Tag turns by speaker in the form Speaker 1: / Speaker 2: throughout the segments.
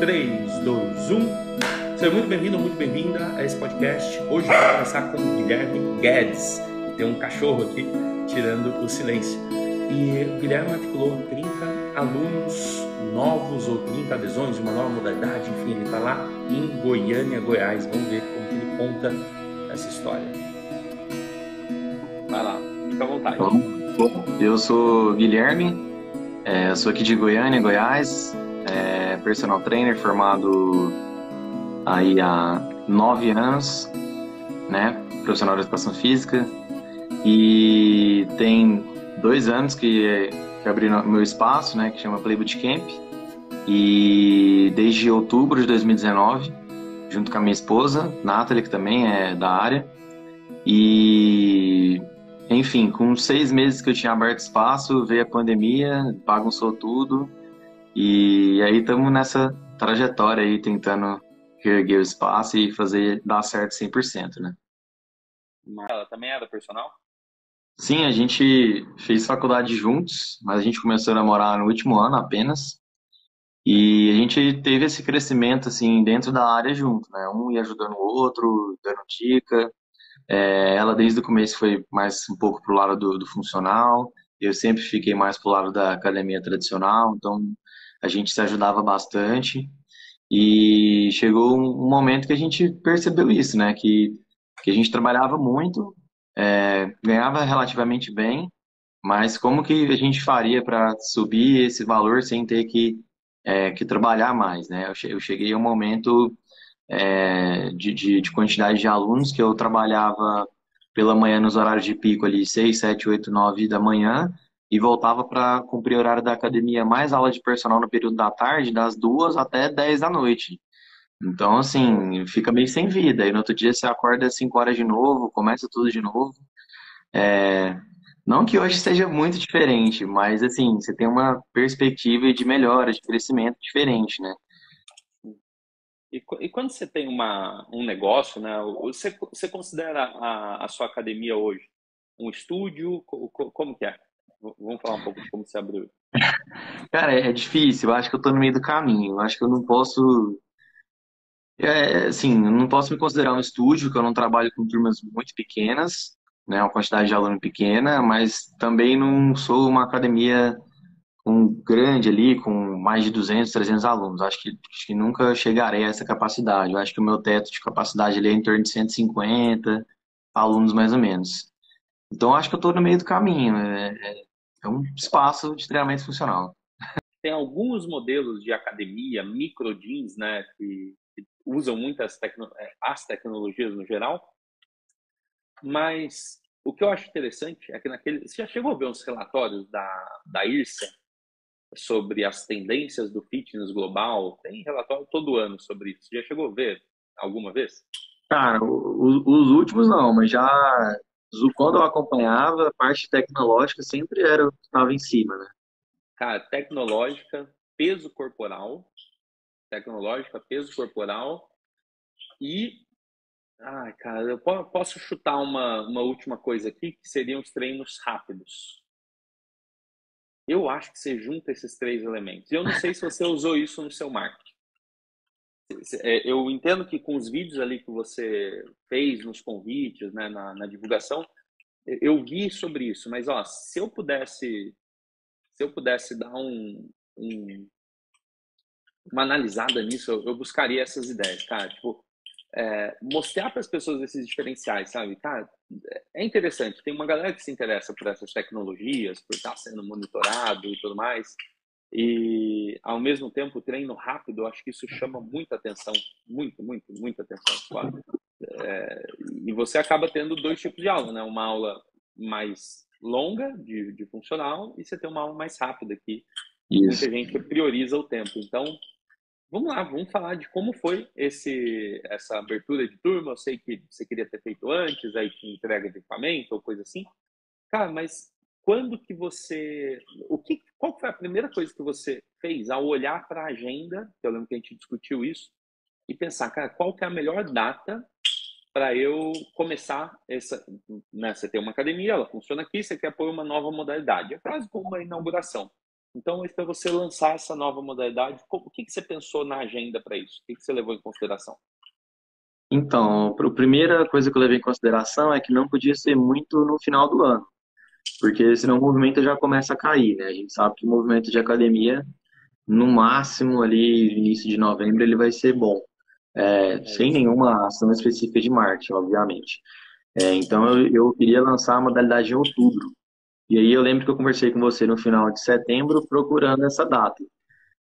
Speaker 1: 3, 2, 1. Seja muito bem-vindo, muito bem-vinda a esse podcast. Hoje vou começar com o Guilherme Guedes, tem um cachorro aqui tirando o silêncio. E o Guilherme articulou 30 alunos novos ou 30 adesões, uma nova modalidade, enfim, ele está lá em Goiânia, Goiás. Vamos ver como que ele conta essa história.
Speaker 2: Vai lá, fica à vontade.
Speaker 3: Eu sou Guilherme, é, sou aqui de Goiânia, Goiás, personal trainer formado aí há nove anos, né, profissional de educação física. E tem dois anos que, que abri meu espaço, né, que chama Playboot Camp e desde outubro de 2019, junto com a minha esposa, Nathalie, que também é da área, e enfim, com seis meses que eu tinha aberto espaço, veio a pandemia, bagunçou tudo. E aí estamos nessa trajetória aí, tentando reerguer o espaço e fazer dar certo 100%, né?
Speaker 2: Ela também era personal?
Speaker 3: Sim, a gente fez faculdade juntos, mas a gente começou a namorar no último ano apenas. E a gente teve esse crescimento, assim, dentro da área junto, né? Um ia ajudando o outro, dando dica. É, ela desde o começo foi mais um pouco pro lado do, do funcional, eu sempre fiquei mais pro lado da academia tradicional, então a gente se ajudava bastante. E chegou um momento que a gente percebeu isso, né? Que, que a gente trabalhava muito, é, ganhava relativamente bem, mas como que a gente faria para subir esse valor sem ter que, é, que trabalhar mais, né? Eu cheguei a um momento é, de, de, de, quantidade de alunos, que eu trabalhava pela manhã nos horários de pico ali, 6, 7, 8, 9 da manhã, e voltava para cumprir o horário da academia, mais aula de personal no período da tarde, das duas até 10 da noite. Então, assim, fica meio sem vida. E no outro dia você acorda às 5 horas de novo, começa tudo de novo. É... Não que hoje seja muito diferente, mas, assim, você tem uma perspectiva de melhora, de crescimento diferente, né?
Speaker 2: E, e, quando você tem uma, um negócio, né, você, você considera a, a sua academia hoje um estúdio? Como que é? Vamos falar um pouco de como você abriu.
Speaker 3: Cara, é difícil. Eu acho que eu tô no meio do caminho. Eu acho que eu não posso. É, assim, eu não posso me considerar um estúdio, porque eu não trabalho com turmas muito pequenas, né, uma quantidade de aluno pequena, mas também não sou uma academia um grande ali, com mais de 200, 300 alunos. Acho que, acho que nunca chegarei a essa capacidade. Eu acho que o meu teto de capacidade ali é em torno de 150 alunos, mais ou menos. Então, acho que eu estou no meio do caminho. É, é, um espaço de treinamento funcional.
Speaker 2: Tem alguns modelos de academia, micro jeans, né, que, que usam muitas tecno é, as tecnologias no geral, mas o que eu acho interessante é que naquele. Você já chegou a ver uns relatórios da, da IRSA sobre as tendências do fitness global. Tem relatório todo ano sobre isso. Já chegou a ver alguma vez?
Speaker 3: Cara, os, os últimos não, mas já quando eu acompanhava, a parte tecnológica sempre era estava em cima, né?
Speaker 2: Cara, tecnológica, peso corporal, tecnológica, peso corporal e Ai, cara, eu posso chutar uma, uma última coisa aqui, que seriam os treinos rápidos. Eu acho que você junta esses três elementos. Eu não sei se você usou isso no seu marketing. É, eu entendo que com os vídeos ali que você fez nos convites, né, na, na divulgação, eu vi sobre isso. Mas ó, se eu pudesse, se eu pudesse dar um, um uma analisada nisso, eu, eu buscaria essas ideias, cara. Tipo, é, mostrar para as pessoas esses diferenciais, sabe? Cara, é interessante. Tem uma galera que se interessa por essas tecnologias, por estar sendo monitorado e tudo mais. E, ao mesmo tempo, treino rápido, eu acho que isso chama muita atenção. Muito, muito, muita atenção. Claro. É, e você acaba tendo dois tipos de aula, né? Uma aula mais longa, de, de funcional, e você tem uma aula mais rápida aqui. Isso. Muita gente prioriza o tempo. Então, Vamos lá, vamos falar de como foi esse, essa abertura de turma. Eu sei que você queria ter feito antes, aí tinha entrega de equipamento ou coisa assim. Cara, mas quando que você, o que, qual foi a primeira coisa que você fez ao olhar para a agenda? Eu lembro que a gente discutiu isso e pensar, cara, qual que é a melhor data para eu começar essa, né? Você tem uma academia, ela funciona aqui, você quer pôr uma nova modalidade. É quase como uma inauguração. Então, para você lançar essa nova modalidade, o que, que você pensou na agenda para isso? O que, que você levou em consideração?
Speaker 3: Então, a primeira coisa que eu levei em consideração é que não podia ser muito no final do ano, porque senão o movimento já começa a cair, né? A gente sabe que o movimento de academia, no máximo ali, início de novembro, ele vai ser bom, é, sem nenhuma ação específica de marketing, obviamente. É, então, eu, eu queria lançar a modalidade em outubro, e aí eu lembro que eu conversei com você no final de setembro procurando essa data.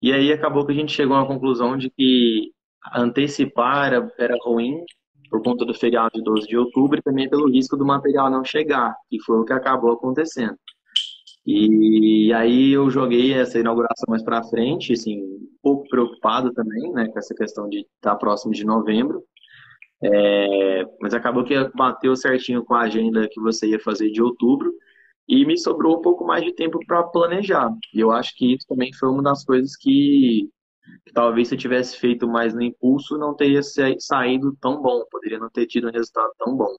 Speaker 3: E aí acabou que a gente chegou à conclusão de que antecipar era, era ruim por conta do feriado de 12 de outubro e também pelo risco do material não chegar, que foi o que acabou acontecendo. E aí eu joguei essa inauguração mais para frente, assim, um pouco preocupado também, né, com essa questão de estar próximo de novembro. É, mas acabou que bateu certinho com a agenda que você ia fazer de outubro e me sobrou um pouco mais de tempo para planejar. E eu acho que isso também foi uma das coisas que, que, talvez se eu tivesse feito mais no impulso não teria saído tão bom, poderia não ter tido um resultado tão bom.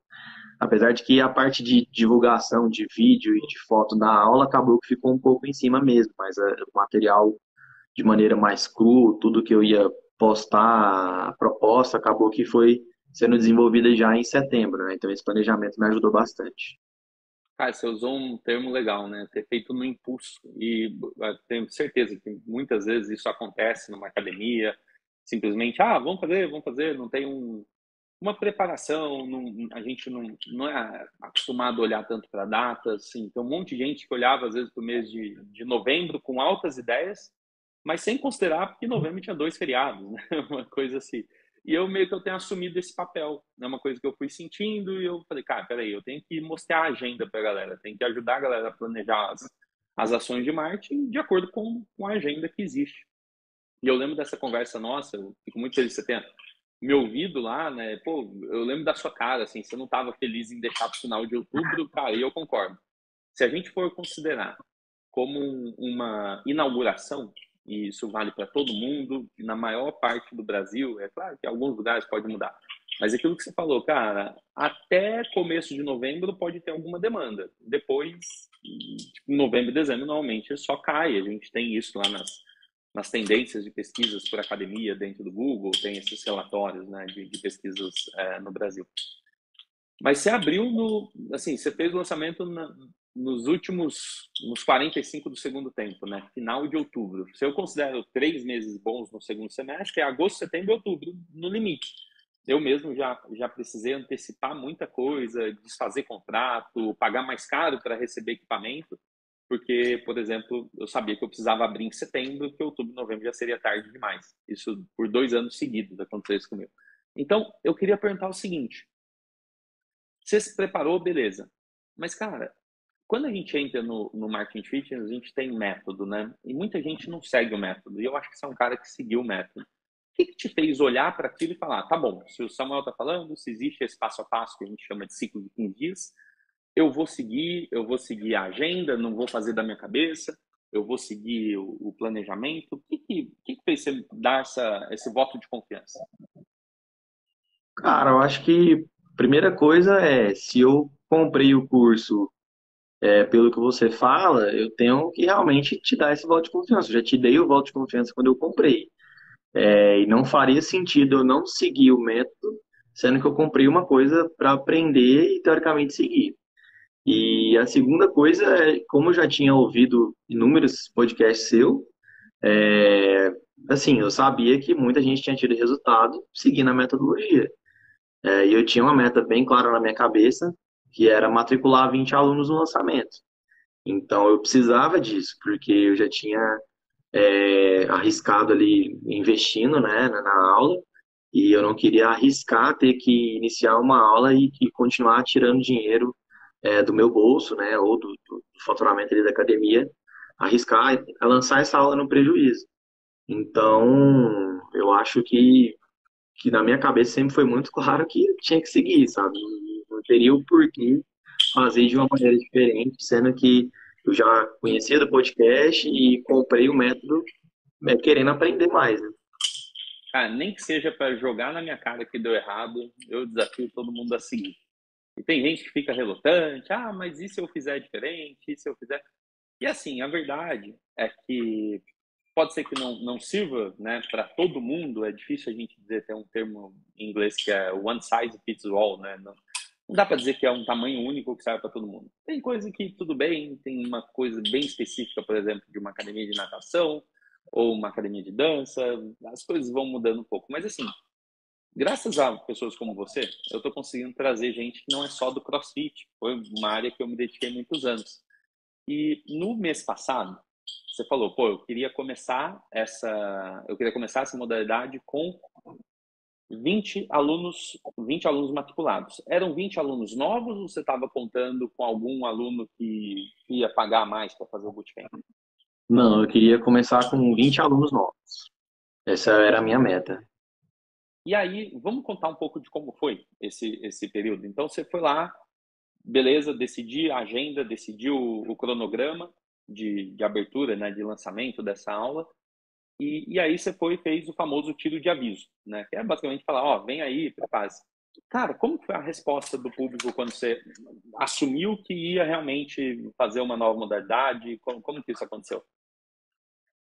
Speaker 3: Apesar de que a parte de divulgação de vídeo e de foto da aula acabou que ficou um pouco em cima mesmo, mas eh, o material de maneira mais cru, tudo que eu ia postar, a proposta acabou que foi sendo desenvolvida já em setembro, né? Então esse planejamento me ajudou bastante.
Speaker 2: Cara, você usou um termo legal, né? Ter feito no impulso. E tenho certeza que muitas vezes isso acontece numa academia. Simplesmente, ah, vamos fazer, vamos fazer. Não tem um, uma preparação. Não, a gente não, não é acostumado a olhar tanto para datas. Assim. Tem um monte de gente que olhava, às vezes, para o mês de, de novembro com altas ideias, mas sem considerar que novembro tinha dois feriados, né? Uma coisa assim. E eu meio que eu tenho assumido esse papel. É né? uma coisa que eu fui sentindo e eu falei, cara, peraí, eu tenho que mostrar a agenda para a galera, tenho que ajudar a galera a planejar as, as ações de marketing de acordo com, com a agenda que existe. E eu lembro dessa conversa nossa, eu fico muito feliz que você tenha me ouvido lá, né? Pô, eu lembro da sua cara, assim, você não estava feliz em deixar para o final de outubro, cara, e eu concordo. Se a gente for considerar como uma inauguração, e isso vale para todo mundo, na maior parte do Brasil, é claro que alguns lugares pode mudar, mas aquilo que você falou, cara, até começo de novembro pode ter alguma demanda. Depois, tipo, novembro e dezembro, normalmente só cai. A gente tem isso lá nas, nas tendências de pesquisas por academia dentro do Google, tem esses relatórios né, de, de pesquisas é, no Brasil. Mas você abriu no. Assim, você fez o lançamento na, nos últimos nos 45 do segundo tempo, né? Final de outubro. Se eu considero três meses bons no segundo semestre, é agosto, setembro e outubro no limite. Eu mesmo já, já precisei antecipar muita coisa, desfazer contrato, pagar mais caro para receber equipamento, porque, por exemplo, eu sabia que eu precisava abrir em setembro, que outubro, novembro já seria tarde demais. Isso por dois anos seguidos aconteceu isso comigo. Então, eu queria perguntar o seguinte: você se preparou, beleza. Mas, cara, quando a gente entra no, no marketing fitness, a gente tem método, né? E muita gente não segue o método. E eu acho que você é um cara que seguiu o método. O que, que te fez olhar para aquilo e falar, tá bom, se o Samuel está falando, se existe esse passo a passo que a gente chama de ciclo de 15 dias, eu vou seguir, eu vou seguir a agenda, não vou fazer da minha cabeça, eu vou seguir o, o planejamento. O que, que, que fez você dar essa, esse voto de confiança?
Speaker 3: Cara, eu acho que primeira coisa é, se eu comprei o curso é, pelo que você fala, eu tenho que realmente te dar esse voto de confiança. Eu já te dei o voto de confiança quando eu comprei. É, e não faria sentido eu não seguir o método, sendo que eu comprei uma coisa para aprender e teoricamente seguir. E a segunda coisa é, como eu já tinha ouvido inúmeros podcasts seu, é, assim, eu sabia que muita gente tinha tido resultado seguindo a metodologia. É, e eu tinha uma meta bem clara na minha cabeça, que era matricular 20 alunos no lançamento. Então eu precisava disso, porque eu já tinha é, arriscado ali investindo né, na aula, e eu não queria arriscar ter que iniciar uma aula e, e continuar tirando dinheiro é, do meu bolso, né, ou do, do, faturamento ali da academia, arriscar a lançar essa aula no prejuízo. Então, eu acho que, que na minha cabeça sempre foi muito claro que tinha que seguir, sabe? Não teria o porquê fazer de uma maneira diferente, sendo que eu já conhecia do podcast e comprei o método é, querendo aprender mais. Né?
Speaker 2: Nem que seja para jogar na minha cara que deu errado, eu desafio todo mundo a seguir. E tem gente que fica relutante, ah, mas e se eu fizer diferente? E se eu fizer. E assim, a verdade é que pode ser que não, não sirva né, para todo mundo, é difícil a gente dizer, tem um termo em inglês que é one size fits all, né? Não, não dá para dizer que é um tamanho único que serve para todo mundo. Tem coisa que tudo bem, tem uma coisa bem específica, por exemplo, de uma academia de natação ou uma academia de dança, as coisas vão mudando um pouco. Mas assim, graças a pessoas como você, eu estou conseguindo trazer gente que não é só do CrossFit. Foi uma área que eu me dediquei muitos anos. E no mês passado, você falou, pô, eu queria começar essa, eu queria começar essa modalidade com 20 alunos, 20 alunos matriculados. Eram 20 alunos novos ou você estava contando com algum aluno que ia pagar mais para fazer o bootcamp?
Speaker 3: Não, eu queria começar com 20 alunos novos. Essa era a minha meta.
Speaker 2: E aí, vamos contar um pouco de como foi esse, esse período. Então, você foi lá, beleza, decidi a agenda, decidi o, o cronograma de, de abertura, né, de lançamento dessa aula. E, e aí você foi e fez o famoso tiro de aviso, né? Que é basicamente falar, ó, vem aí, prepare-se. Cara, como foi a resposta do público quando você assumiu que ia realmente fazer uma nova modalidade? Como, como que isso aconteceu?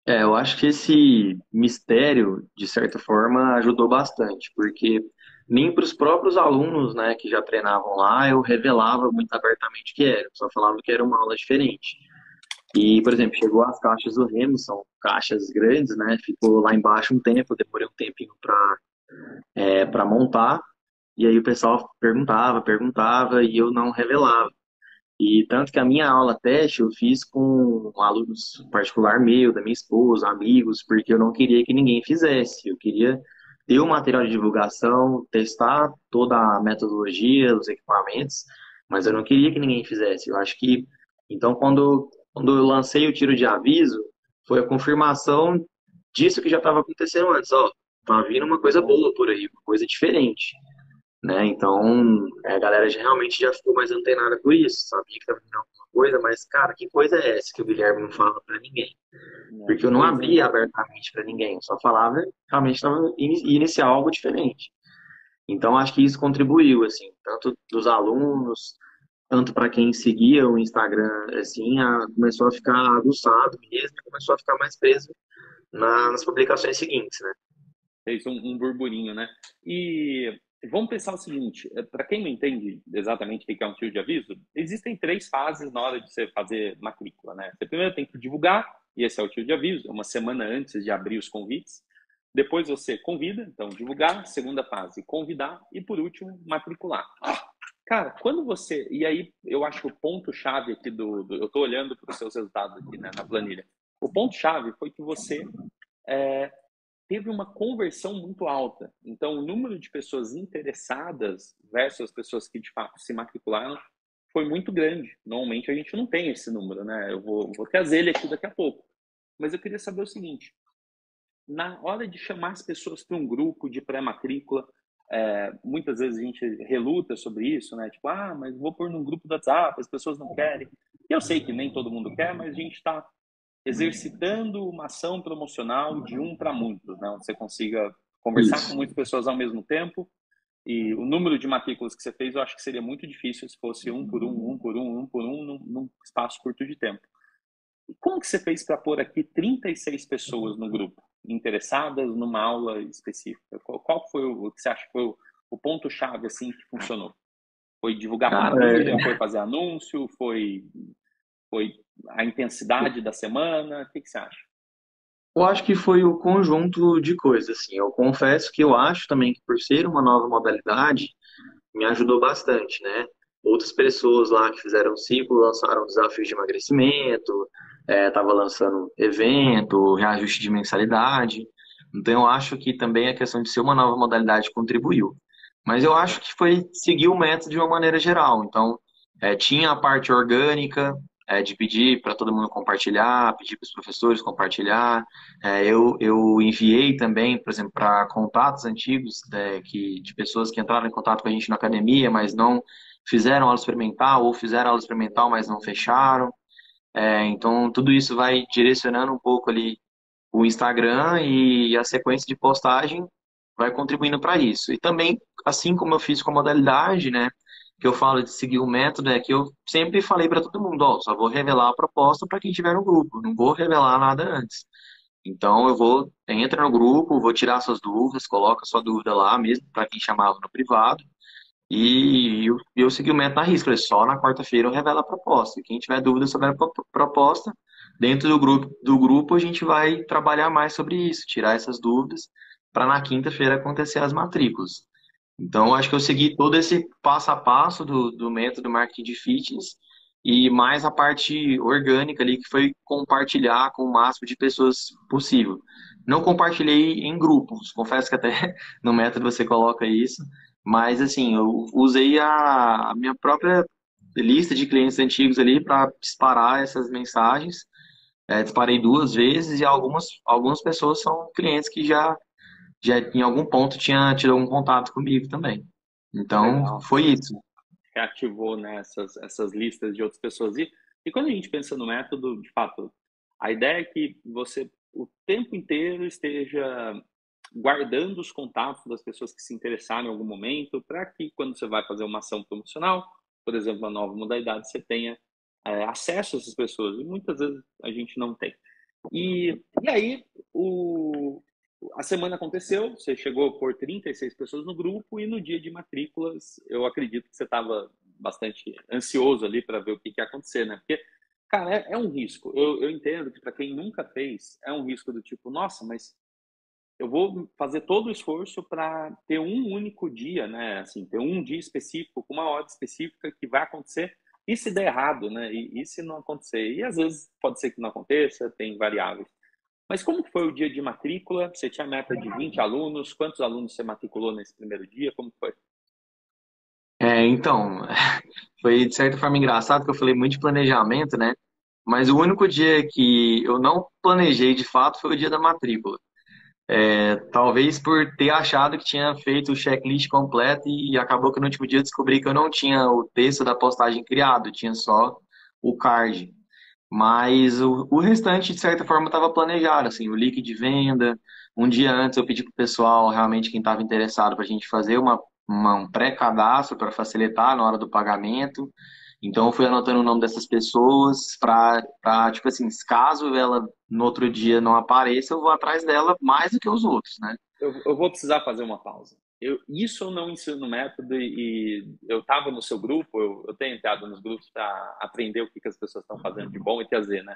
Speaker 3: É, eu acho que esse mistério, de certa forma, ajudou bastante, porque nem para os próprios alunos, né, que já treinavam lá, eu revelava muito abertamente que era, só falava que era uma aula diferente. E, por exemplo, chegou as caixas do Remo, são caixas grandes, né? Ficou lá embaixo um tempo, demorei um tempinho para é, para montar. E aí o pessoal perguntava, perguntava e eu não revelava. E tanto que a minha aula teste eu fiz com alunos particular meu, da minha esposa, amigos, porque eu não queria que ninguém fizesse. Eu queria ter o material de divulgação, testar toda a metodologia, os equipamentos, mas eu não queria que ninguém fizesse. Eu acho que então quando quando eu lancei o tiro de aviso, foi a confirmação disso que já estava acontecendo antes. Ó, tá vindo uma coisa boa por aí, uma coisa diferente. Né? Então, a galera já, realmente já ficou mais antenada por isso. Sabia que estava vindo alguma coisa, mas, cara, que coisa é essa que o Guilherme não fala para ninguém? Porque eu não abria abertamente para ninguém, eu só falava, realmente estava iniciar algo diferente. Então, acho que isso contribuiu, assim, tanto dos alunos, tanto para quem seguia o Instagram, assim, a, começou a ficar aguçado mesmo, começou a ficar mais preso na, nas publicações seguintes, né?
Speaker 2: Fez um, um burburinho, né? E vamos pensar o seguinte, é, para quem não entende exatamente o que é um tio de aviso, existem três fases na hora de você fazer matrícula, né? Você primeiro tem que divulgar, e esse é o tio de aviso, uma semana antes de abrir os convites. Depois você convida, então divulgar, segunda fase, convidar e por último matricular. Cara, quando você. E aí, eu acho que o ponto-chave aqui do, do. eu estou olhando para os seus resultados aqui né, na planilha. O ponto-chave foi que você é, teve uma conversão muito alta. Então, o número de pessoas interessadas versus as pessoas que de fato se matricularam foi muito grande. Normalmente a gente não tem esse número, né? Eu vou, vou trazer ele aqui daqui a pouco. Mas eu queria saber o seguinte: na hora de chamar as pessoas para um grupo de pré-matrícula, é, muitas vezes a gente reluta sobre isso, né? Tipo, ah, mas vou pôr num grupo do WhatsApp, as pessoas não querem. Eu sei que nem todo mundo quer, mas a gente está exercitando uma ação promocional de um para muitos, né? Onde você consiga conversar isso. com muitas pessoas ao mesmo tempo. E o número de matrículas que você fez, eu acho que seria muito difícil se fosse um por um, um por um, um por um, num, num espaço curto de tempo. E como que você fez para pôr aqui 36 pessoas no grupo? Interessadas numa aula específica? Qual, qual foi o, o que você acha que foi o, o ponto-chave assim que funcionou? Foi divulgar é... foi fazer anúncio, foi, foi a intensidade da semana? O que, que você acha?
Speaker 3: Eu acho que foi o conjunto de coisas, assim. Eu confesso que eu acho também que por ser uma nova modalidade, me ajudou bastante, né? Outras pessoas lá que fizeram ciclo lançaram desafios de emagrecimento, estava é, lançando evento, reajuste de mensalidade. Então eu acho que também a questão de ser uma nova modalidade contribuiu. Mas eu acho que foi seguir o método de uma maneira geral. Então é, tinha a parte orgânica é, de pedir para todo mundo compartilhar, pedir para os professores compartilhar. É, eu, eu enviei também, por exemplo, para contatos antigos é, que, de pessoas que entraram em contato com a gente na academia, mas não fizeram aula experimental ou fizeram aula experimental, mas não fecharam. É, então, tudo isso vai direcionando um pouco ali o Instagram e a sequência de postagem vai contribuindo para isso. E também, assim como eu fiz com a modalidade, né, que eu falo de seguir o método é que eu sempre falei para todo mundo, ó, só vou revelar a proposta para quem tiver no grupo, não vou revelar nada antes. Então eu vou, entra no grupo, vou tirar suas dúvidas, coloca sua dúvida lá mesmo para quem chamava no privado. E eu, eu segui o método na risca, só na quarta-feira eu revelo a proposta. Quem tiver dúvida sobre a proposta, dentro do grupo, do grupo a gente vai trabalhar mais sobre isso, tirar essas dúvidas para na quinta-feira acontecer as matrículas. Então, acho que eu segui todo esse passo a passo do, do método marketing de fitness e mais a parte orgânica ali, que foi compartilhar com o máximo de pessoas possível. Não compartilhei em grupos, confesso que até no método você coloca isso, mas assim, eu usei a, a minha própria lista de clientes antigos ali para disparar essas mensagens. É, disparei duas vezes e algumas, algumas pessoas são clientes que já, já em algum ponto tinha tido algum contato comigo também. Então, Legal. foi isso
Speaker 2: reativou né, essas, essas listas de outras pessoas. E, e quando a gente pensa no método, de fato, a ideia é que você o tempo inteiro esteja guardando os contatos das pessoas que se interessaram em algum momento, para que quando você vai fazer uma ação promocional, por exemplo, uma nova modalidade, você tenha é, acesso a essas pessoas. E muitas vezes a gente não tem. E, e aí, o, a semana aconteceu, você chegou por 36 pessoas no grupo e no dia de matrículas, eu acredito que você estava bastante ansioso ali para ver o que, que ia acontecer, né? Porque, cara, é, é um risco. Eu, eu entendo que para quem nunca fez, é um risco do tipo, nossa, mas eu vou fazer todo o esforço para ter um único dia, né? Assim, ter um dia específico, com uma hora específica que vai acontecer. E se der errado, né? E, e se não acontecer? E às vezes pode ser que não aconteça, tem variáveis. Mas como foi o dia de matrícula? Você tinha meta de 20 alunos? Quantos alunos você matriculou nesse primeiro dia? Como foi?
Speaker 3: É, então, foi de certa forma engraçado que eu falei muito de planejamento, né? Mas o único dia que eu não planejei de fato foi o dia da matrícula. É, talvez por ter achado que tinha feito o checklist completo e acabou que no último dia descobri que eu não tinha o texto da postagem criado, tinha só o card. Mas o, o restante, de certa forma, estava planejado, assim, o link de venda. Um dia antes eu pedi para o pessoal, realmente quem estava interessado, para a gente fazer uma, uma um pré-cadastro para facilitar na hora do pagamento. Então eu fui anotando o nome dessas pessoas para, tipo assim, caso ela no outro dia não apareça, eu vou atrás dela mais do que os outros, né?
Speaker 2: Eu, eu vou precisar fazer uma pausa. Eu, isso eu não ensino no método e eu estava no seu grupo, eu, eu, tenho entrado nos grupos para aprender o que, que as pessoas estão fazendo de bom e trazer, né?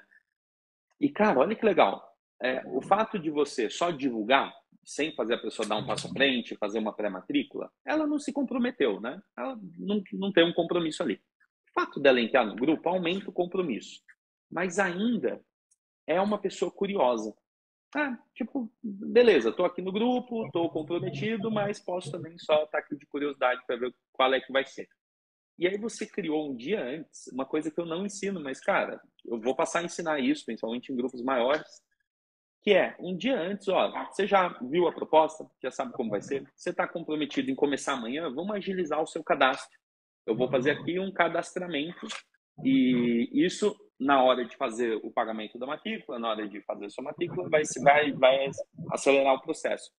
Speaker 2: E, cara, olha que legal. É, o fato de você só divulgar, sem fazer a pessoa dar um passo à frente, fazer uma pré-matrícula, ela não se comprometeu, né? Ela não, não tem um compromisso ali. O fato dela entrar no grupo aumenta o compromisso. Mas ainda é uma pessoa curiosa. Ah, tipo, beleza, tô aqui no grupo, tô comprometido, mas posso também só estar tá aqui de curiosidade para ver qual é que vai ser. E aí você criou um dia antes, uma coisa que eu não ensino, mas cara, eu vou passar a ensinar isso, principalmente em grupos maiores, que é um dia antes, ó, você já viu a proposta, já sabe como vai ser, você está comprometido em começar amanhã, vamos agilizar o seu cadastro. Eu vou fazer aqui um cadastramento e isso na hora de fazer o pagamento da matrícula, na hora de fazer a sua matrícula, vai, vai, vai acelerar o processo.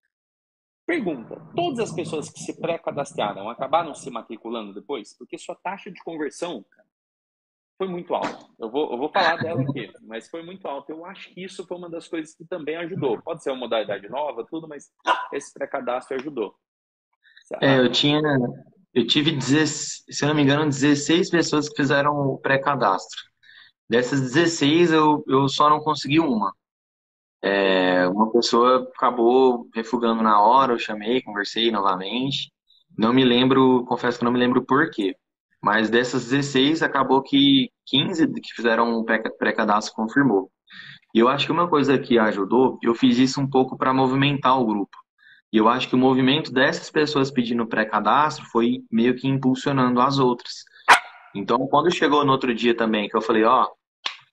Speaker 2: Pergunta: todas as pessoas que se pré-cadastraram acabaram se matriculando depois? Porque sua taxa de conversão foi muito alta. Eu vou, eu vou falar dela aqui, mas foi muito alta. Eu acho que isso foi uma das coisas que também ajudou. Pode ser uma modalidade nova, tudo, mas esse pré-cadastro ajudou.
Speaker 3: É, eu tinha. Eu tive, se eu não me engano, 16 pessoas que fizeram o pré-cadastro. Dessas 16, eu, eu só não consegui uma. É, uma pessoa acabou refugando na hora, eu chamei, conversei novamente. Não me lembro, confesso que não me lembro por quê. Mas dessas 16, acabou que 15 que fizeram um pré-cadastro confirmou. E eu acho que uma coisa que ajudou, eu fiz isso um pouco para movimentar o grupo. E eu acho que o movimento dessas pessoas pedindo pré-cadastro foi meio que impulsionando as outras. Então, quando chegou no outro dia também, que eu falei, ó,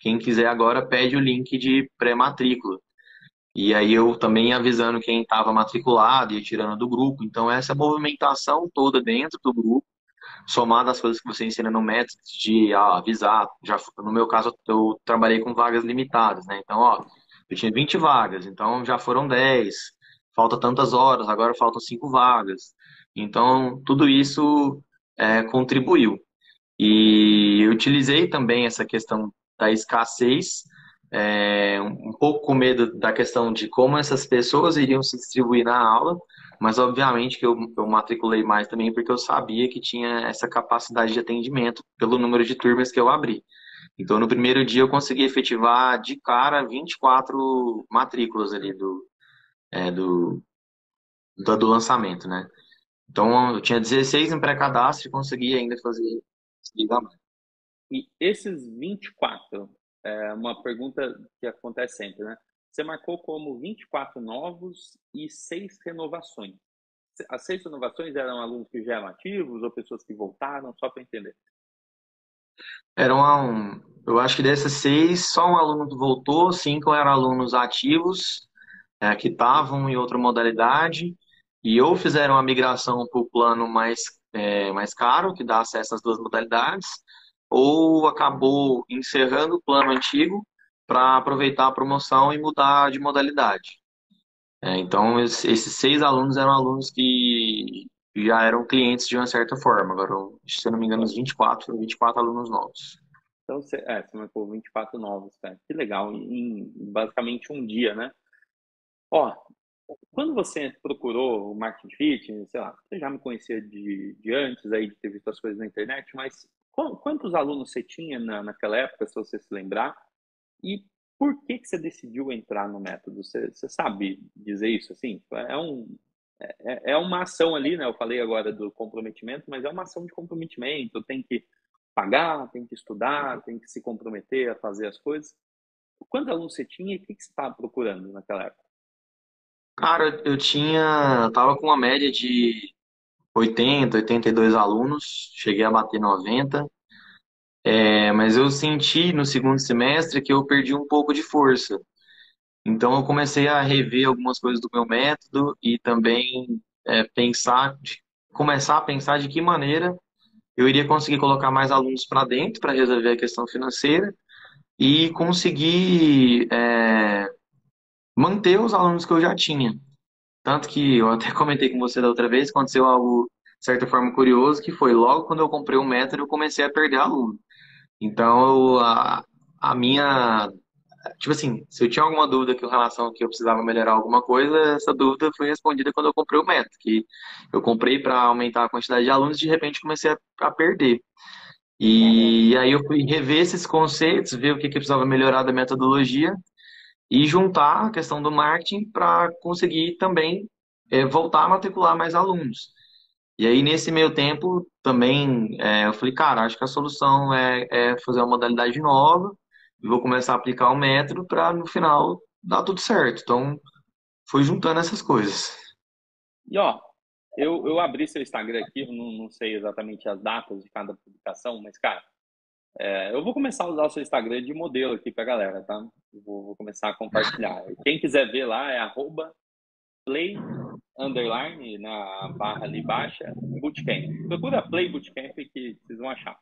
Speaker 3: quem quiser agora pede o link de pré-matrícula. E aí eu também avisando quem estava matriculado e tirando do grupo. Então, essa movimentação toda dentro do grupo, somada às coisas que você ensina no método de ah, avisar. Já, no meu caso, eu trabalhei com vagas limitadas, né? Então, ó, eu tinha 20 vagas, então já foram 10. Falta tantas horas, agora faltam 5 vagas. Então, tudo isso é, contribuiu. E eu utilizei também essa questão da escassez, é, um pouco com medo da questão de como essas pessoas iriam se distribuir na aula, mas obviamente que eu, eu matriculei mais também porque eu sabia que tinha essa capacidade de atendimento pelo número de turmas que eu abri. Então, no primeiro dia, eu consegui efetivar de cara 24 matrículas ali do, é, do, do, do lançamento, né? Então, eu tinha 16 em pré-cadastro e consegui ainda fazer
Speaker 2: E esses 24, é uma pergunta que acontece sempre, né? Você marcou como 24 novos e 6 renovações. As seis renovações eram alunos que já eram ativos ou pessoas que voltaram, só para entender?
Speaker 3: Eram, um, eu acho que dessas seis, só um aluno voltou, cinco eram alunos ativos, é, que estavam em outra modalidade, e ou fizeram a migração para o plano mais, é, mais caro, que dá acesso às duas modalidades, ou acabou encerrando o plano antigo para aproveitar a promoção e mudar de modalidade. É, então, esses seis alunos eram alunos que já eram clientes de uma certa forma. Agora, se eu não me engano, os 24, 24 alunos novos.
Speaker 2: Então, você, é, você marcou 24 novos, cara. Que legal, em basicamente um dia, né? Ó, quando você procurou o marketing fit, sei lá, você já me conhecia de, de antes aí de ter visto as coisas na internet, mas quantos alunos você tinha na, naquela época, se você se lembrar? E por que que você decidiu entrar no método? Você, você sabe dizer isso assim? É um é, é uma ação ali, né? Eu falei agora do comprometimento, mas é uma ação de comprometimento. Tem que pagar, tem que estudar, tem que se comprometer a fazer as coisas. Quantos alunos você tinha e o que, que você estava procurando naquela época?
Speaker 3: Cara, eu tinha, tava com uma média de 80, 82 alunos, cheguei a bater 90, é, mas eu senti no segundo semestre que eu perdi um pouco de força. Então eu comecei a rever algumas coisas do meu método e também é, pensar, de, começar a pensar de que maneira eu iria conseguir colocar mais alunos para dentro para resolver a questão financeira e conseguir é, manter os alunos que eu já tinha. Tanto que eu até comentei com você da outra vez, aconteceu algo, de certa forma, curioso, que foi logo quando eu comprei o método, eu comecei a perder aluno. Então, a, a minha tipo assim, se eu tinha alguma dúvida com relação a que eu precisava melhorar alguma coisa, essa dúvida foi respondida quando eu comprei o método, que eu comprei para aumentar a quantidade de alunos e de repente comecei a, a perder. E aí eu fui rever esses conceitos, ver o que, que precisava melhorar da metodologia e juntar a questão do marketing para conseguir também é, voltar a matricular mais alunos. E aí, nesse meio tempo, também é, eu falei, cara, acho que a solução é, é fazer uma modalidade nova, e vou começar a aplicar o método para no final dar tudo certo. Então, foi juntando essas coisas.
Speaker 2: E ó, eu, eu abri seu Instagram aqui, não, não sei exatamente as datas de cada publicação, mas cara, é, eu vou começar a usar o seu Instagram de modelo aqui pra galera, tá? Vou, vou, começar a compartilhar. Quem quiser ver lá é arroba play underline na barra ali baixa bootcamp. Procura play bootcamp que vocês vão achar.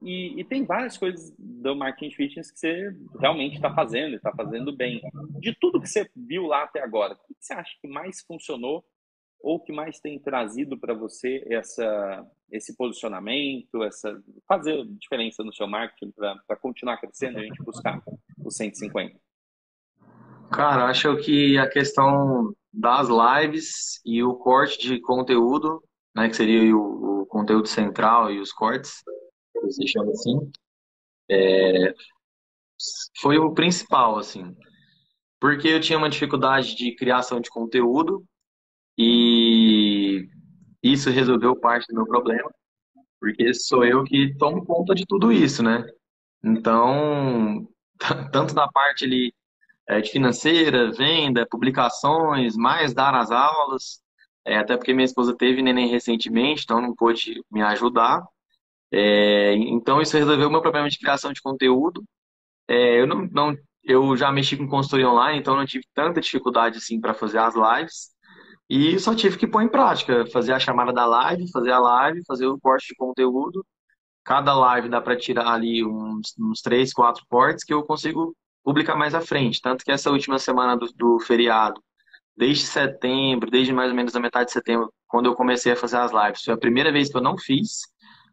Speaker 2: E, e, tem várias coisas do marketing fitness que você realmente está fazendo, está fazendo bem. De tudo que você viu lá até agora, o que você acha que mais funcionou ou que mais tem trazido para você essa, esse posicionamento, essa fazer diferença no seu marketing para continuar crescendo e a gente buscar os 150?
Speaker 3: Cara, acho que a questão das lives e o corte de conteúdo, né, que seria o, o conteúdo central e os cortes, se chama assim, é, foi o principal, assim. Porque eu tinha uma dificuldade de criação de conteúdo e isso resolveu parte do meu problema, porque sou eu que tomo conta de tudo isso, né? Então, tanto na parte ali é, de financeira, venda, publicações, mais dar as aulas, é, até porque minha esposa teve neném recentemente, então não pôde me ajudar. É, então isso resolveu o meu problema de criação de conteúdo. É, eu não, não, eu já mexi com consultoria online, então não tive tanta dificuldade assim para fazer as lives. E só tive que pôr em prática, fazer a chamada da live, fazer a live, fazer o corte de conteúdo. Cada live dá para tirar ali uns, uns três, quatro cortes que eu consigo publicar mais à frente. Tanto que essa última semana do, do feriado, desde setembro, desde mais ou menos a metade de setembro, quando eu comecei a fazer as lives. Foi a primeira vez que eu não fiz,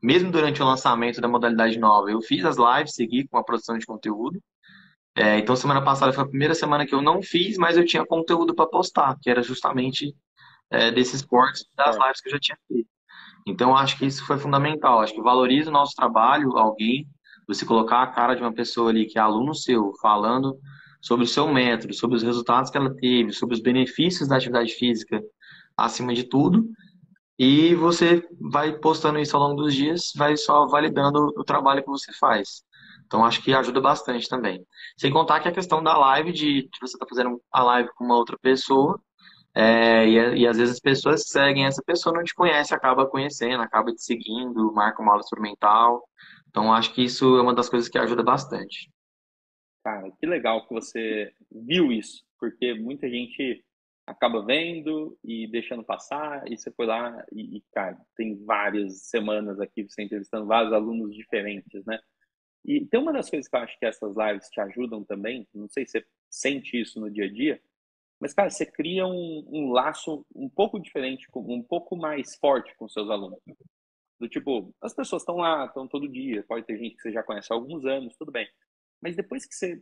Speaker 3: mesmo durante o lançamento da modalidade nova. Eu fiz as lives, segui com a produção de conteúdo. É, então, semana passada foi a primeira semana que eu não fiz, mas eu tinha conteúdo para postar, que era justamente é, desses cortes das lives que eu já tinha feito. Então, eu acho que isso foi fundamental. Acho que valoriza o nosso trabalho, alguém, você colocar a cara de uma pessoa ali que é aluno seu, falando sobre o seu método, sobre os resultados que ela teve, sobre os benefícios da atividade física, acima de tudo. E você vai postando isso ao longo dos dias, vai só validando o trabalho que você faz. Então, acho que ajuda bastante também. Sem contar que a questão da live, de, você estar tá fazendo a live com uma outra pessoa, é, e, e, às vezes as pessoas seguem essa pessoa, não te conhece, acaba conhecendo, acaba te seguindo, marca uma aula experimental. Então, acho que isso é uma das coisas que ajuda bastante.
Speaker 2: Cara, que legal que você viu isso, porque muita gente acaba vendo e deixando passar, e você foi lá e, cara, tem várias semanas aqui você entrevistando vários alunos diferentes, né? E tem uma das coisas que eu acho que essas lives te ajudam também, não sei se você sente isso no dia a dia, mas, cara, você cria um, um laço um pouco diferente, um pouco mais forte com seus alunos. Do tipo, as pessoas estão lá, estão todo dia, pode ter gente que você já conhece há alguns anos, tudo bem. Mas depois que você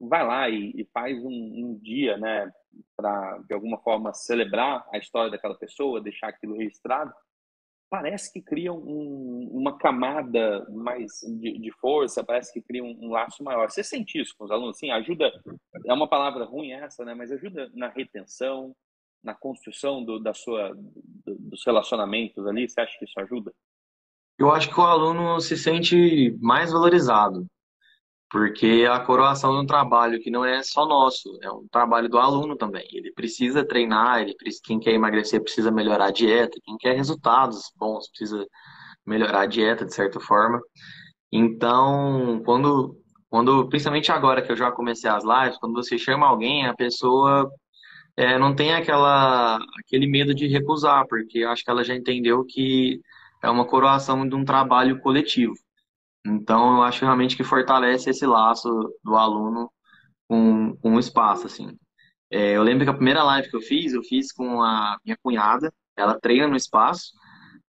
Speaker 2: vai lá e, e faz um, um, dia, né, para de alguma forma celebrar a história daquela pessoa, deixar aquilo registrado, parece que cria um, uma camada mais de, de, força, parece que cria um, um, laço maior. Você sente isso com os alunos? Sim, ajuda, é uma palavra ruim essa, né, mas ajuda na retenção, na construção do, da sua, do, dos relacionamentos ali. Você acha que isso ajuda?
Speaker 3: Eu acho que o aluno se sente mais valorizado. Porque a coroação de um trabalho que não é só nosso, é um trabalho do aluno também. Ele precisa treinar, ele, quem quer emagrecer precisa melhorar a dieta, quem quer resultados bons precisa melhorar a dieta de certa forma. Então, quando, quando principalmente agora que eu já comecei as lives, quando você chama alguém, a pessoa é, não tem aquela, aquele medo de recusar, porque acho que ela já entendeu que é uma coroação de um trabalho coletivo. Então, eu acho realmente que fortalece esse laço do aluno com, com o espaço, assim. É, eu lembro que a primeira live que eu fiz, eu fiz com a minha cunhada, ela treina no espaço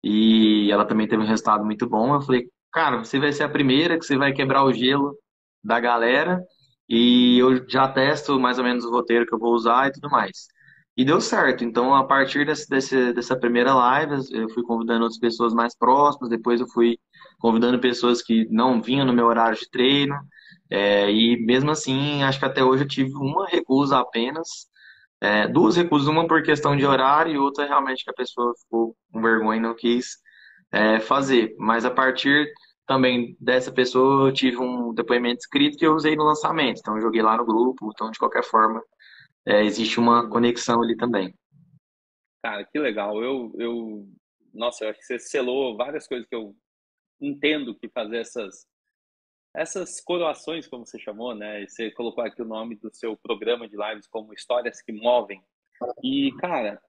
Speaker 3: e ela também teve um resultado muito bom. Eu falei, cara, você vai ser a primeira que você vai quebrar o gelo da galera e eu já testo mais ou menos o roteiro que eu vou usar e tudo mais. E deu certo. Então, a partir desse, desse, dessa primeira live, eu fui convidando outras pessoas mais próximas, depois eu fui convidando pessoas que não vinham no meu horário de treino. É, e mesmo assim, acho que até hoje eu tive uma recusa apenas. É, duas recusas, uma por questão de horário e outra realmente que a pessoa ficou com vergonha e não quis é, fazer. Mas a partir também dessa pessoa, eu tive um depoimento escrito que eu usei no lançamento. Então, eu joguei lá no grupo. Então, de qualquer forma, é, existe uma conexão ali também.
Speaker 2: Cara, que legal. Eu, eu, nossa, eu acho que você selou várias coisas que eu entendo que fazer essas essas coroações, como você chamou, né? Você colocou aqui o nome do seu programa de lives como Histórias que Movem. E, cara,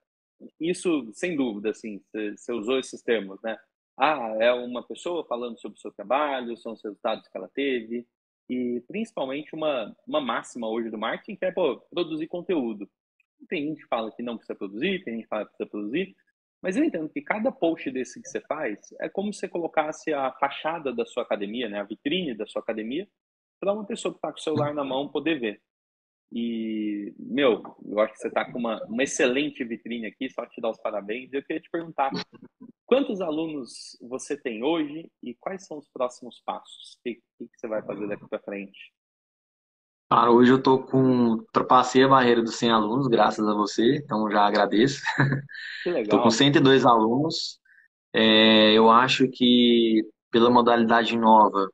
Speaker 2: isso, sem dúvida, assim, você usou esses termos, né? Ah, é uma pessoa falando sobre o seu trabalho, são os resultados que ela teve, e principalmente uma, uma máxima hoje do marketing que é pô, produzir conteúdo. Tem gente que fala que não precisa produzir, tem gente que fala que precisa produzir, mas eu entendo que cada post desse que você faz é como se você colocasse a fachada da sua academia, né, a vitrine da sua academia, para uma pessoa que está com o celular na mão poder ver. E, meu, eu acho que você está com uma, uma excelente vitrine aqui, só te dar os parabéns. Eu queria te perguntar, quantos alunos você tem hoje e quais são os próximos passos? O que, que você vai fazer daqui para frente?
Speaker 3: Cara, hoje eu tô com. Passei a barreira dos 100 alunos, graças a você, então já agradeço.
Speaker 2: Que legal.
Speaker 3: Tô com 102 alunos. É, eu acho que pela modalidade nova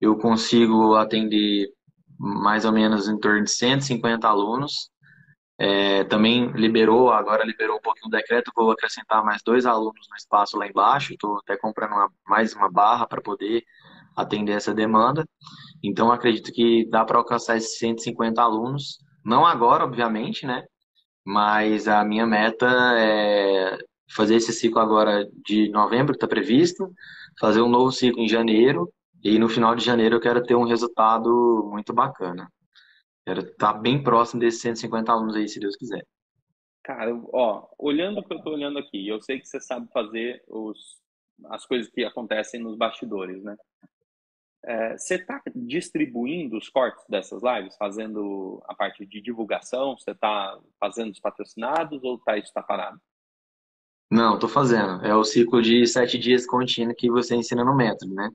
Speaker 3: eu consigo atender mais ou menos em torno de 150 alunos. É, também liberou, agora liberou um pouquinho o decreto, vou acrescentar mais dois alunos no espaço lá embaixo. Estou até comprando uma, mais uma barra para poder atender essa demanda. Então, acredito que dá para alcançar esses 150 alunos, não agora, obviamente, né? Mas a minha meta é fazer esse ciclo agora de novembro, que está previsto, fazer um novo ciclo em janeiro, e no final de janeiro eu quero ter um resultado muito bacana. Quero estar bem próximo desses 150 alunos aí, se Deus quiser.
Speaker 2: Cara, ó, olhando o que eu estou olhando aqui, eu sei que você sabe fazer os, as coisas que acontecem nos bastidores, né? É, você está distribuindo os cortes dessas lives, fazendo a parte de divulgação? Você está fazendo os patrocinados ou tá, isso está parado?
Speaker 3: Não, estou fazendo. É o ciclo de sete dias contínuo que você ensina no método, né?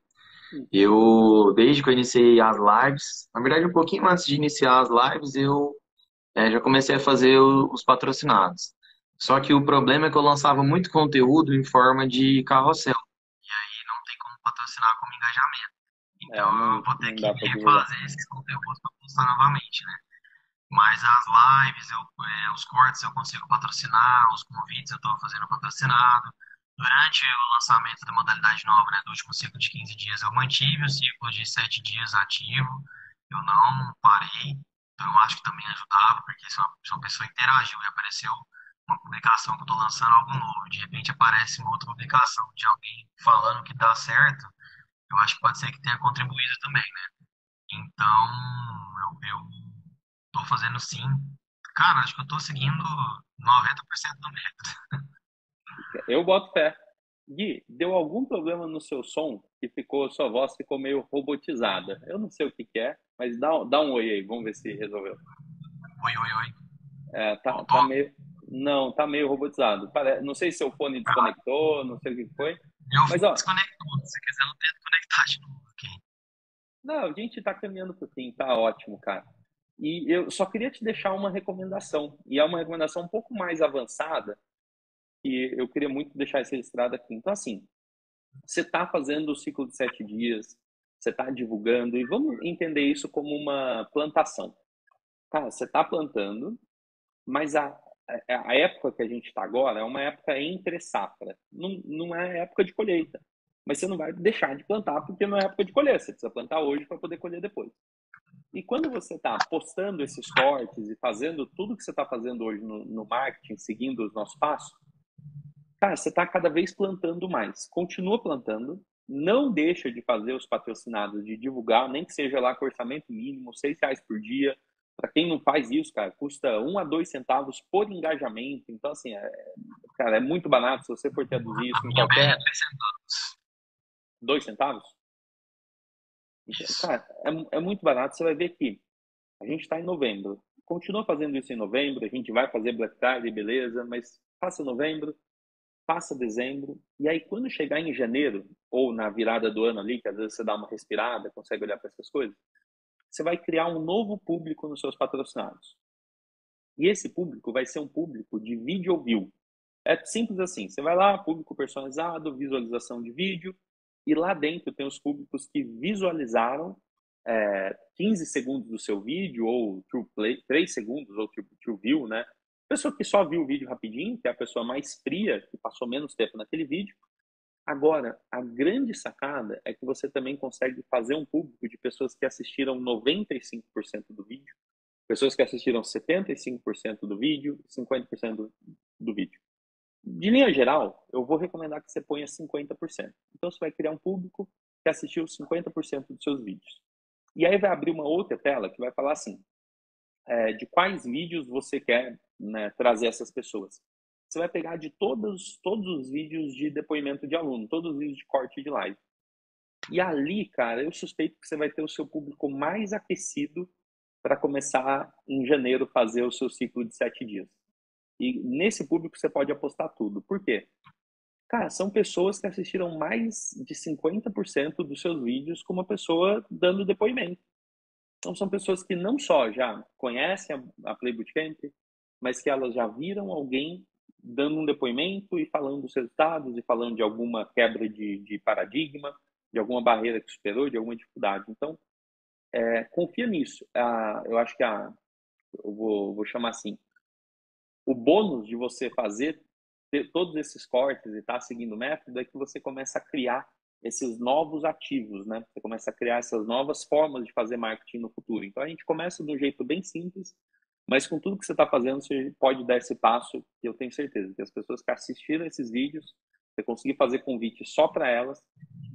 Speaker 3: Hum. Eu, desde que eu iniciei as lives, na verdade, um pouquinho antes de iniciar as lives, eu é, já comecei a fazer os patrocinados. Só que o problema é que eu lançava muito conteúdo em forma de carrossel. E aí não tem como patrocinar como engajamento. Então é, eu vou ter que refazer esses conteúdos para postar novamente, né? Mas as lives, eu, é, os cortes eu consigo patrocinar, os convites eu estou fazendo patrocinado. Durante o lançamento da modalidade nova, né, do último ciclo de 15 dias, eu mantive o ciclo de 7 dias ativo, eu não parei. Então, eu acho que também ajudava, porque se uma, se uma pessoa interagiu e apareceu uma publicação que eu estou lançando algo novo, de repente aparece uma outra publicação de alguém falando que dá certo, eu acho que pode ser que tenha contribuído também, né? Então, eu, estou fazendo sim. Cara, acho que eu estou seguindo 90% do método.
Speaker 2: Eu boto fé. Gui, deu algum problema no seu som que ficou, sua voz ficou meio robotizada? Eu não sei o que, que é, mas dá, dá um oi aí, vamos ver se resolveu.
Speaker 3: Oi, oi, oi.
Speaker 2: É, tá, tá meio. Não, tá meio robotizado. Não sei se seu fone desconectou, não sei o que foi.
Speaker 3: Eu mas, ó, desconectou. Se quiser, eu tento conectar de novo aqui.
Speaker 2: Não, a gente tá caminhando pro fim, tá ótimo, cara. E eu só queria te deixar uma recomendação. E é uma recomendação um pouco mais avançada, que eu queria muito deixar isso registrado aqui. Então, assim, você está fazendo o ciclo de sete dias, você está divulgando, e vamos entender isso como uma plantação. Cara, você está plantando, mas a, a época que a gente está agora é uma época entre safra, não, não é época de colheita. Mas você não vai deixar de plantar porque não é época de colher, você precisa plantar hoje para poder colher depois. E quando você está postando esses cortes e fazendo tudo que você está fazendo hoje no, no marketing, seguindo os nossos passos, cara, você está cada vez plantando mais. Continua plantando, não deixa de fazer os patrocinados, de divulgar, nem que seja lá com orçamento mínimo, seis reais por dia. Para quem não faz isso, cara, custa um a dois centavos por engajamento. Então, assim, é, cara, é muito barato se você for traduzir isso em qualquer... Dois centavos? Então, cara, é, é muito barato. Você vai ver que a gente está em novembro. Continua fazendo isso em novembro. A gente vai fazer Black Friday, beleza, mas faça novembro, passa dezembro, e aí quando chegar em janeiro, ou na virada do ano ali, que às vezes você dá uma respirada, consegue olhar para essas coisas, você vai criar um novo público nos seus patrocinados. E esse público vai ser um público de vídeo view. É simples assim, você vai lá, público personalizado, visualização de vídeo, e lá dentro tem os públicos que visualizaram é, 15 segundos do seu vídeo, ou true play, 3 segundos, ou true, true view, né? Pessoa que só viu o vídeo rapidinho, que é a pessoa mais fria, que passou menos tempo naquele vídeo. Agora, a grande sacada é que você também consegue fazer um público de pessoas que assistiram 95% do vídeo, pessoas que assistiram 75% do vídeo, 50% do, do vídeo. De linha geral, eu vou recomendar que você ponha 50%. Então, você vai criar um público que assistiu 50% dos seus vídeos. E aí vai abrir uma outra tela que vai falar assim, é, de quais vídeos você quer né, trazer essas pessoas. Você vai pegar de todos, todos os vídeos de depoimento de aluno, todos os vídeos de corte de live. E ali, cara, eu suspeito que você vai ter o seu público mais aquecido para começar em janeiro fazer o seu ciclo de sete dias. E nesse público você pode apostar tudo. Por quê? Cara, são pessoas que assistiram mais de 50% dos seus vídeos com uma pessoa dando depoimento. Então, são pessoas que não só já conhecem a, Play Bootcamp, mas que elas já viram alguém dando um depoimento e falando dos resultados e falando de alguma quebra de, de paradigma, de alguma barreira que superou, de alguma dificuldade. Então, é, confia nisso. Ah, eu acho que a, eu vou, vou chamar assim, o bônus de você fazer todos esses cortes e estar tá seguindo o método é que você começa a criar esses novos ativos, né? Você começa a criar essas novas formas de fazer marketing no futuro. Então a gente começa de um jeito bem simples, mas com tudo que você está fazendo, você pode dar esse passo. E eu tenho certeza que as pessoas que assistiram esses vídeos, você conseguir fazer convite só para elas,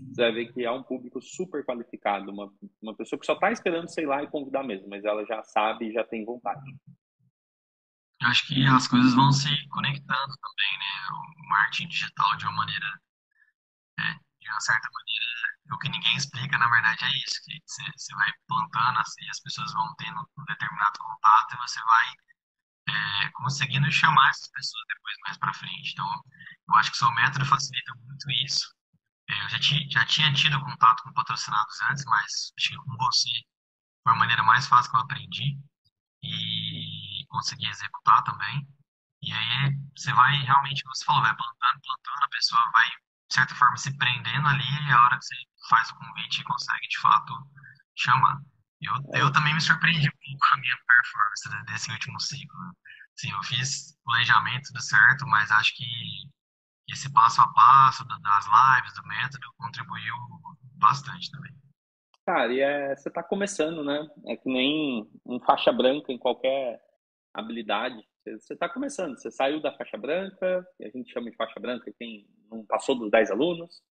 Speaker 2: você vai ver que é um público super qualificado, uma, uma pessoa que só está esperando, sei lá, e convidar mesmo, mas ela já sabe e já tem vontade.
Speaker 3: Eu acho que as coisas vão se conectando também, né? O marketing digital de uma maneira, é, de uma certa maneira, o que ninguém explica, na verdade, é isso, que você, vai plantando assim, as pessoas vão tendo um determinado contato e você vai é, conseguindo chamar essas pessoas depois mais para frente. Então, eu acho que o seu método facilita muito isso. É, eu já, já tinha tido contato com patrocinados antes, mas acho que com você foi a maneira mais fácil que eu aprendi e consegui executar também. E aí você vai realmente, você falou, vai plantando, plantando, a pessoa vai, de certa forma, se prendendo ali e a hora que você faz o convite consegue, de fato, chamar. Eu, eu também me surpreendi um pouco com a minha performance desse último ciclo. Sim, eu fiz planejamento do certo, mas acho que esse passo a passo das lives, do método, contribuiu bastante também.
Speaker 2: Cara, e é, você está começando, né? É que nem um faixa branca em qualquer habilidade. Você está começando, você saiu da faixa branca, a gente chama de faixa branca, quem não passou dos 10 alunos.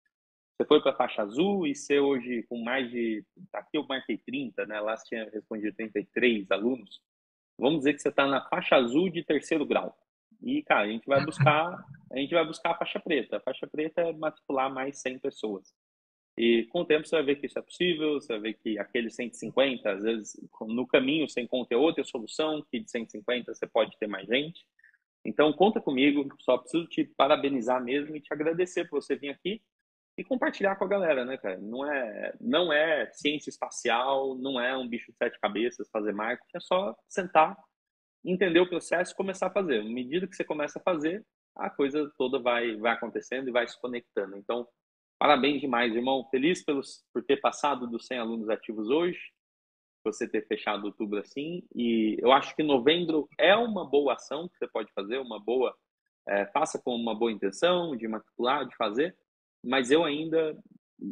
Speaker 2: Você foi para a faixa azul e você hoje, com mais de. Aqui eu marquei 30, né? Lá você tinha respondido 33 alunos. Vamos dizer que você está na faixa azul de terceiro grau. E, cara, a gente vai buscar, a gente vai buscar a faixa preta. A faixa preta é matricular mais 100 pessoas. E com o tempo você vai ver que isso é possível, você vai ver que aquele 150, às vezes no caminho você encontra outra solução, que de 150 você pode ter mais gente. Então conta comigo, só preciso te parabenizar mesmo e te agradecer por você vir aqui e compartilhar com a galera, né, cara? Não é, não é ciência espacial, não é um bicho de sete cabeças fazer marketing, é só sentar, entender o processo e começar a fazer. À medida que você começa a fazer, a coisa toda vai, vai acontecendo e vai se conectando. Então, Parabéns demais, irmão. Feliz pelos, por ter passado dos 100 alunos ativos hoje, você ter fechado outubro assim. E eu acho que novembro é uma boa ação que você pode fazer, uma boa. É, faça com uma boa intenção de matricular, de fazer, mas eu ainda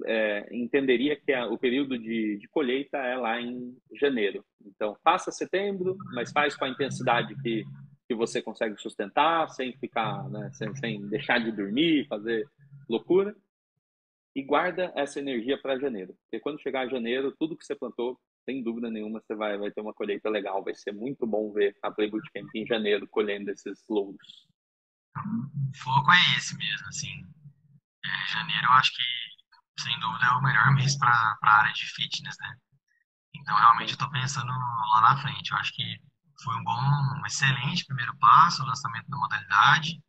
Speaker 2: é, entenderia que a, o período de, de, colheita é lá em janeiro. Então, faça setembro, mas faz com a intensidade que, que você consegue sustentar, sem ficar, né, sem, sem deixar de dormir, fazer loucura e guarda essa energia para janeiro. Porque quando chegar janeiro, tudo que você plantou, sem dúvida nenhuma, você vai, vai ter uma colheita legal. Vai ser muito bom ver a Play Bootcamp em janeiro colhendo esses louros.
Speaker 3: O foco é esse mesmo, assim. É, janeiro eu acho que, sem dúvida, é o melhor mês para a área de fitness, né? Então, realmente, eu estou pensando lá na frente. Eu acho que foi um bom, um excelente primeiro passo, o lançamento da modalidade.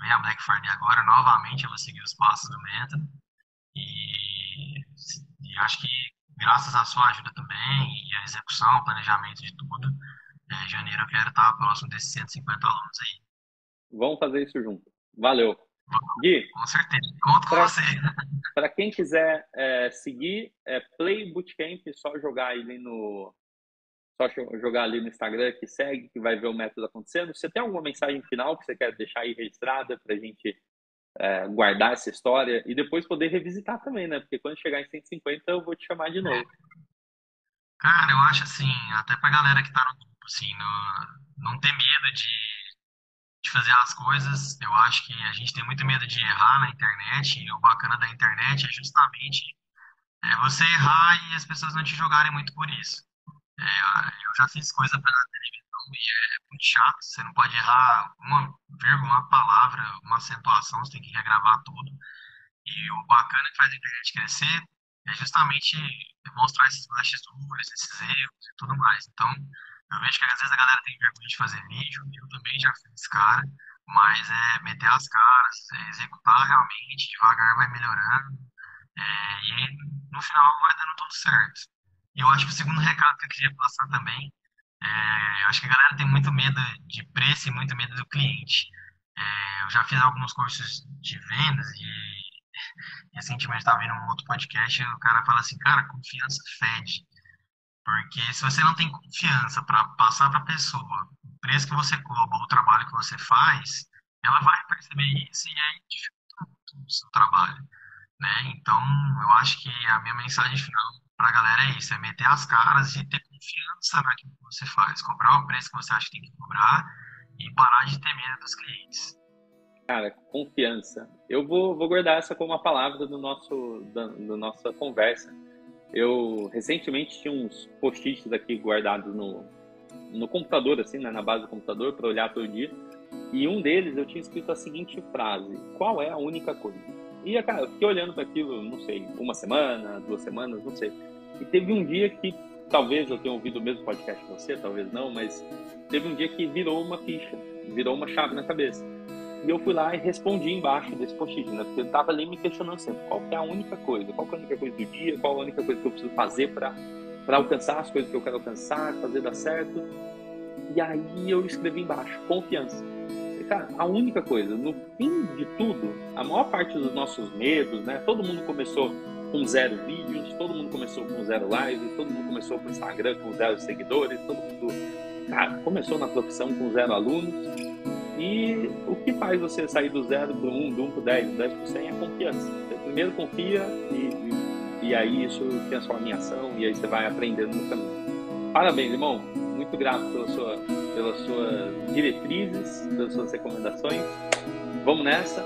Speaker 3: Vem a Black Friday agora, novamente, eu vou seguir os passos do método e, e, acho que graças à sua ajuda também e a execução, planejamento de tudo, é, janeiro eu quero estar próximo desses 150 alunos aí.
Speaker 2: Vamos fazer isso junto. Valeu.
Speaker 3: Gui, com certeza. Conto com você.
Speaker 2: Para quem quiser é, seguir, é Play Bootcamp, só jogar ali no só jogar ali no Instagram que segue, que vai ver o método acontecendo. Você tem alguma mensagem final que você quer deixar aí registrada para a gente é, guardar essa história e depois poder revisitar também, né? Porque quando chegar em 150 eu vou te chamar de novo.
Speaker 3: Cara, eu acho assim, até pra galera que tá no grupo, assim, no, não ter medo de, de fazer as coisas. Eu acho que a gente tem muito medo de errar na internet e o bacana da internet é justamente é, você errar e as pessoas não te jogarem muito por isso. É, eu já fiz coisa pra televisão e é muito chato, você não pode errar uma vírgula, uma palavra, uma acentuação, você tem que regravar tudo. E o bacana que faz a internet crescer é justamente mostrar esses bastidores, esses erros e tudo mais. Então, eu vejo que às vezes a galera tem vergonha de fazer vídeo, eu também já fiz cara, mas é meter as caras, é executar realmente, devagar vai melhorando, é, e no final vai dando tudo certo. E eu acho que o segundo recado que eu queria passar também é, eu acho que a galera tem muito medo de preço e muito medo do cliente. É, eu já fiz alguns cursos de vendas e recentemente estava vendo um outro podcast e o cara fala assim, cara, confiança fede. Porque se você não tem confiança para passar para a pessoa o preço que você cobra, o trabalho que você faz, ela vai perceber isso e aí dificulta muito o seu trabalho. Né? Então, eu acho que a minha mensagem final para a galera é isso, é meter as caras e ter confiança naquilo que você faz, cobrar o preço que você acha que tem que cobrar e parar de ter medo dos clientes.
Speaker 2: Cara, confiança. Eu vou, vou guardar essa como uma palavra do nosso, da, do nossa conversa. Eu recentemente tinha uns post-its aqui guardados no, no computador, assim, né, na base do computador, para olhar todo dia. E um deles eu tinha escrito a seguinte frase: Qual é a única coisa? E, cara, eu fiquei olhando para aquilo, não sei, uma semana, duas semanas, não sei. E teve um dia que, talvez eu tenha ouvido o mesmo podcast que você, talvez não, mas teve um dia que virou uma ficha, virou uma chave na cabeça. E eu fui lá e respondi embaixo desse post-it, né? Porque eu tava ali me questionando sempre, qual é a única coisa? Qual é a única coisa do dia? Qual é a única coisa que eu preciso fazer para alcançar as coisas que eu quero alcançar, fazer dar certo? E aí eu escrevi embaixo, confiança. E, cara, a única coisa, no fim de tudo, a maior parte dos nossos medos, né? Todo mundo começou com zero vídeos, todo mundo começou com zero lives, todo mundo começou com Instagram com zero seguidores, todo mundo cara, começou na profissão com zero alunos. E o que faz você sair do zero para um, do um para o 10, do 10 para o 100 é confiança. Você primeiro confia e, e, e, aí isso transforma em ação e aí você vai aprendendo no caminho. Parabéns, irmão. Muito grato pela sua, pelas suas diretrizes, pelas suas recomendações. Vamos nessa.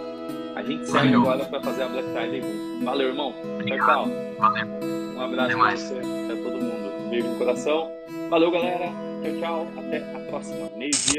Speaker 2: A gente Valeu. agora para fazer a Black Friday. Valeu, irmão. Tchau, tchau. Valeu. Um abraço para você, para todo mundo. Um beijo no coração. Valeu, galera. Tchau, tchau. Até a próxima. Meio-dia.